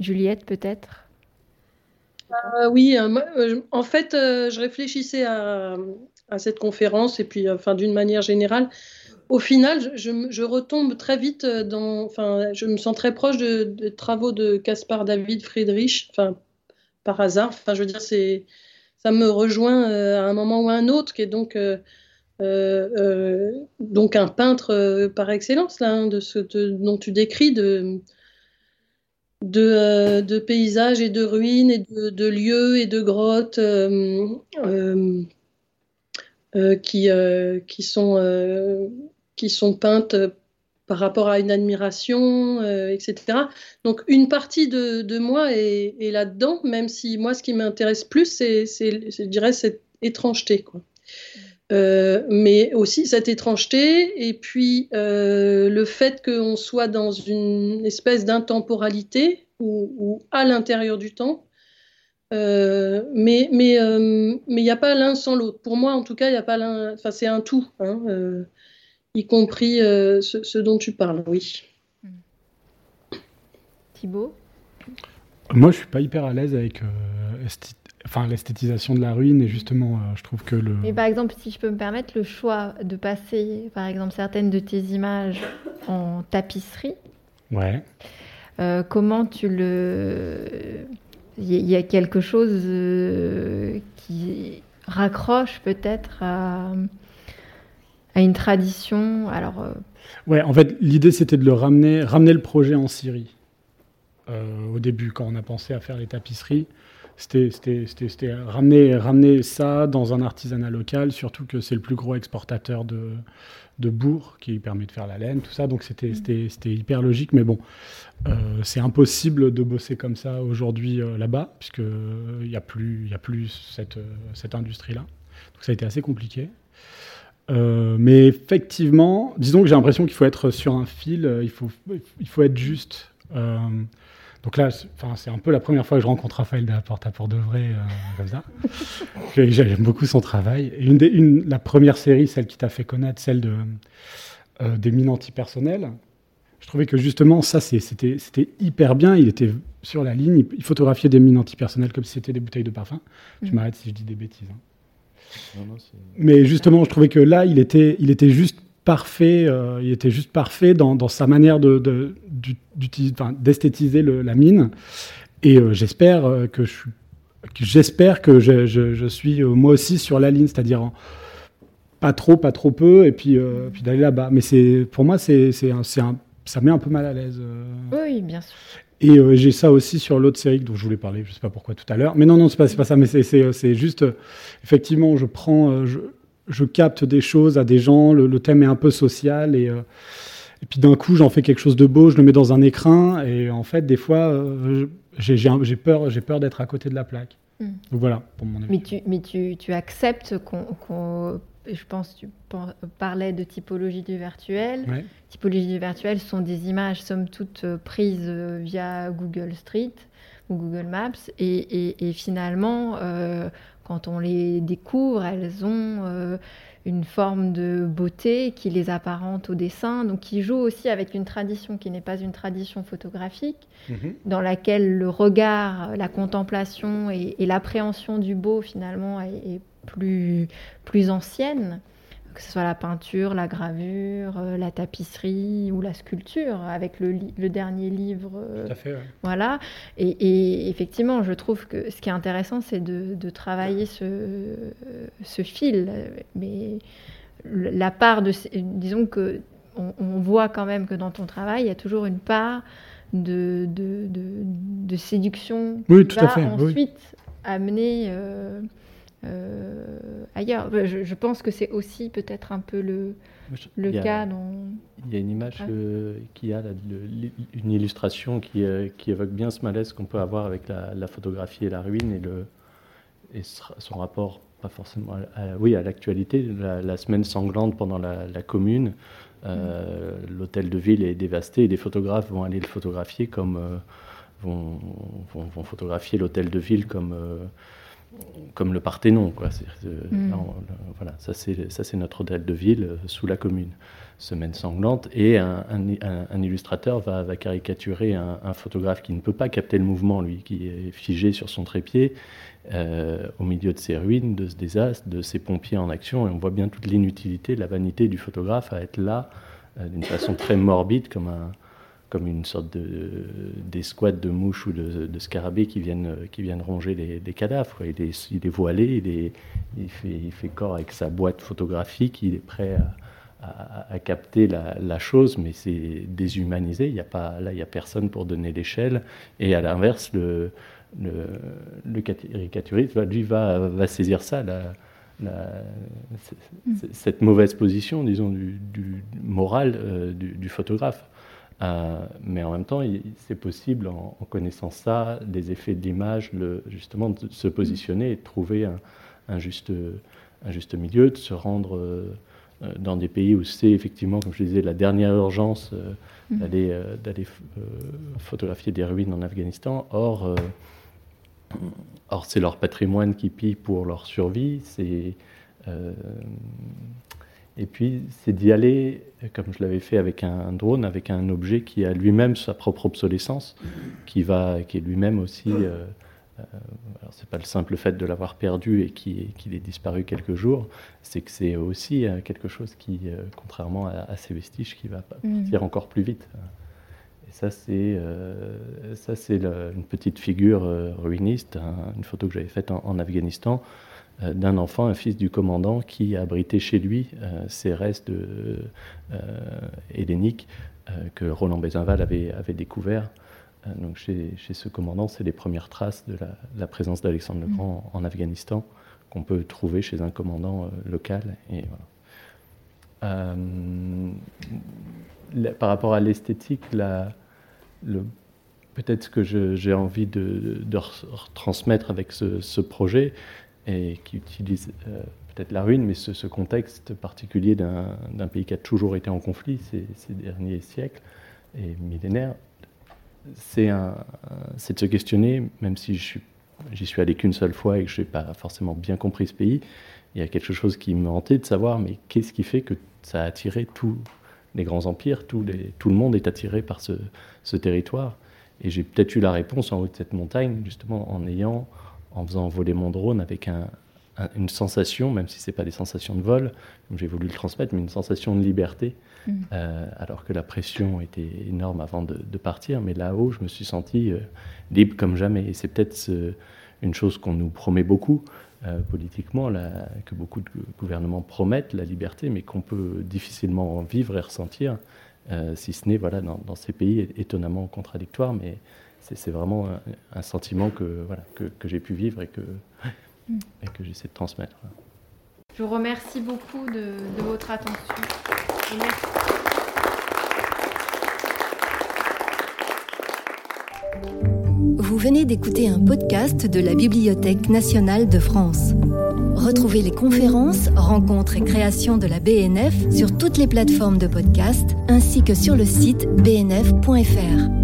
Juliette, peut-être? Euh, Oui, en fait, je réfléchissais à, cette conférence et puis, enfin, d'une manière générale, au final, je, retombe très vite dans, enfin, je me sens très proche de, travaux de Caspar David Friedrich, enfin, par hasard. Enfin, je veux dire, ça me rejoint euh, à un moment ou à un autre, est donc, euh, euh, donc un peintre par excellence, là, hein, dont tu décris, de, paysages et de ruines et de, lieux et de grottes qui, sont, peintes par rapport à une admiration, euh, etc. Donc une partie de, moi est, là-dedans, même si moi ce qui m'intéresse plus, c'est, je dirais, cette étrangeté. Quoi. Euh, mais aussi cette étrangeté et puis euh, le fait qu'on soit dans une espèce d'intemporalité ou, à l'intérieur du temps. mais mais il n'y a pas l'un sans l'autre. Pour moi, en tout cas, il y a pas l'un. Enfin, c'est un tout. Hein, y compris euh, ce, dont tu parles, oui. Thibaut? Moi, je suis pas hyper à l'aise avec euh, enfin, l'esthétisation de la ruine, et justement, euh, je trouve que le... Mais par exemple, si je peux me permettre, le choix de passer, par exemple, certaines de tes images en tapisserie, ouais. comment tu le... Il y a quelque chose qui raccroche peut-être à à une tradition? Alors, euh, Ouais, en fait, l'idée c'était de le ramener, ramener le projet en Syrie. Euh, au début, quand on a pensé à faire les tapisseries, c'était ramener, ramener ça dans un artisanat local, surtout que c'est le plus gros exportateur de, de bourg qui permet de faire la laine, tout ça. Donc c'était mm. hyper logique, mais bon, euh, c'est impossible de bosser comme ça aujourd'hui là-bas, puisqu'il n'y a plus, y a plus cette, cette industrie-là. Donc ça a été assez compliqué. Euh, mais effectivement, disons que j'ai l'impression qu'il faut être sur un fil, euh, il faut, il faut être juste. Euh, donc là, c'est un peu la première fois que je rencontre Raphaël Delaporte à Port de Vrai, comme ça. J'aime beaucoup son travail. Et une, des, une la première série, celle qui t'a fait connaître, celle de, des mines antipersonnelles, je trouvais que justement, ça, c'était hyper bien. Il était sur la ligne, il photographiait des mines antipersonnelles comme si c'était des bouteilles de parfum. Tu mmh. m'arrêtes si je dis des bêtises. Hein. Mais justement, je trouvais que là, il était, il était juste parfait. Euh, il était juste parfait dans, dans sa manière de, d'esthétiser la mine. Et euh, j'espère euh, que je suis, j'espère que je, je, suis moi aussi sur la ligne, c'est-à-dire pas trop, pas trop peu, et puis, puis d'aller là-bas. Mais pour moi, c'est, ça met un peu mal à l'aise. Oui, bien sûr. Et euh, j'ai ça aussi sur l'autre série dont je voulais parler, je ne sais pas pourquoi tout à l'heure. Mais non, non, c'est pas, pas ça, mais c'est juste, euh, effectivement, je prends, je, je, capte des choses à des gens, le, thème est un peu social et, Et puis d'un coup, j'en fais quelque chose de beau, je le mets dans un écrin, et en fait, des fois, euh, j'ai peur, j'ai peur d'être à côté de la plaque. Mm. Donc voilà, pour mon avis. Mais tu, mais tu, tu acceptes qu'on, je pense, tu parlais de typologie du virtuel. Typologie du virtuel sont des images, somme toute, euh, prises euh, via Google Street ou Google Maps, et, et, finalement, quand on les découvre, elles ont une forme de beauté qui les apparente au dessin, donc qui joue aussi avec une tradition qui n'est pas une tradition photographique, mhm. dans laquelle le regard, la contemplation et, l'appréhension du beau finalement est, plus, plus ancienne que ce soit la peinture, la gravure, euh, la tapisserie ou la sculpture, avec le, dernier livre. Euh, Tout à fait, Voilà. Et, effectivement, je trouve que ce qui est intéressant, c'est de, travailler ce, ce, fil. Mais la part de. Disons que on, voit quand même que dans ton travail, il y a toujours une part de, de, de, séduction oui, tout à fait, ensuite amener. Euh, euh, ailleurs. Je, pense que c'est aussi peut-être un peu le, le cas dont... Il y a une image euh, qui a une illustration qui, euh, qui, évoque bien ce malaise qu'on peut avoir avec la, photographie et la ruine et, le, et son rapport, pas forcément, à, oui, à l'actualité. La, semaine sanglante pendant la, commune, mm. l'hôtel de ville est dévasté et des photographes vont aller le photographier comme... Vont, vont, vont, photographier l'hôtel de ville comme comme le Parthénon. Quoi. Mm. voilà, ça c'est notre hôtel de ville euh, sous la commune. Semaine sanglante. Et un, illustrateur va, caricaturer un, photographe qui ne peut pas capter le mouvement, lui, qui est figé sur son trépied, euh, au milieu de ces ruines, de ce désastre, de ces pompiers en action. Et on voit bien toute l'inutilité, la vanité du photographe à être là euh, d'une façon très morbide, comme un, comme une sorte d'escouade de, de mouches ou de, scarabées qui viennent, qui viennent ronger les, cadavres. Il est, il est, voilé, il, est, il, fait, il, fait, corps avec sa boîte photographique, il est prêt à, à, capter la, la, chose, mais c'est déshumanisé. Il y a pas, là, il n'y a personne pour donner l'échelle. Et à l'inverse, le, le, le caricaturiste, lui, va, va saisir ça. La, la, cette mauvaise position, disons, du, du moral euh, du, du, photographe. Euh, mais en même temps, c'est possible, en, connaissant ça, les effets de l'image, justement, de se positionner et de trouver un, juste, un juste milieu, de se rendre euh, dans des pays où c'est effectivement, comme je disais, la dernière urgence euh, mm. d'aller, d'aller photographier des ruines en Afghanistan. Or, or c'est leur patrimoine qui pille pour leur survie. C'est et puis, c'est d'y aller, comme je l'avais fait avec un drone, avec un objet qui a lui-même sa propre obsolescence, qui, va, qui est lui-même aussi. Euh, euh, c'est pas le simple fait de l'avoir perdu et qu'il est disparu quelques jours, c'est que c'est aussi euh, quelque chose qui, euh, contrairement à, ces vestiges, qui va partir mm. encore plus vite. Et ça, c'est ça, c'est une petite figure ruiniste, hein, une photo que j'avais faite en Afghanistan euh, d'un enfant, un fils du commandant, qui abritait chez lui euh, ces restes euh, helléniques que Roland Bézinval avait, avait découverts. donc chez, chez, ce commandant, c'est les premières traces de la, présence d'Alexandre le Grand en, Afghanistan qu'on peut trouver chez un commandant local. Et voilà. par rapport à l'esthétique, peut-être ce que j'ai envie de, de, retransmettre avec ce, ce projet, et qui utilise euh, peut-être la ruine, mais ce, contexte particulier d'un pays qui a toujours été en conflit ces, derniers siècles et millénaires, c'est de se questionner, même si j'y suis, allé qu'une seule fois et que je n'ai pas forcément bien compris ce pays, il y a quelque chose qui me hantait de savoir, mais qu'est-ce qui fait que ça a attiré tous les grands empires, tout, le monde est attiré par ce territoire? Et j'ai peut-être eu la réponse en haut de cette montagne, justement en ayant en faisant voler mon drone avec une sensation, même si ce n'est pas des sensations de vol, comme j'ai voulu le transmettre, mais une sensation de liberté, mm. euh, alors que la pression était énorme avant de, partir. Mais là-haut, je me suis senti euh, libre comme jamais. Et c'est peut-être une chose qu'on nous promet beaucoup euh, politiquement, que beaucoup de gouvernements promettent, la liberté, mais qu'on peut difficilement vivre et ressentir, si ce n'est voilà, dans, dans, ces pays étonnamment contradictoires. Mais c'est vraiment un, sentiment que, j'ai pu vivre et que, mm. j'essaie de transmettre. Je vous remercie beaucoup de, de votre attention. Merci. Vous venez d'écouter un podcast de la Bibliothèque nationale de France. Retrouvez les conférences, rencontres et créations de la BNF sur toutes les plateformes de podcast ainsi que sur le site bnf.fr.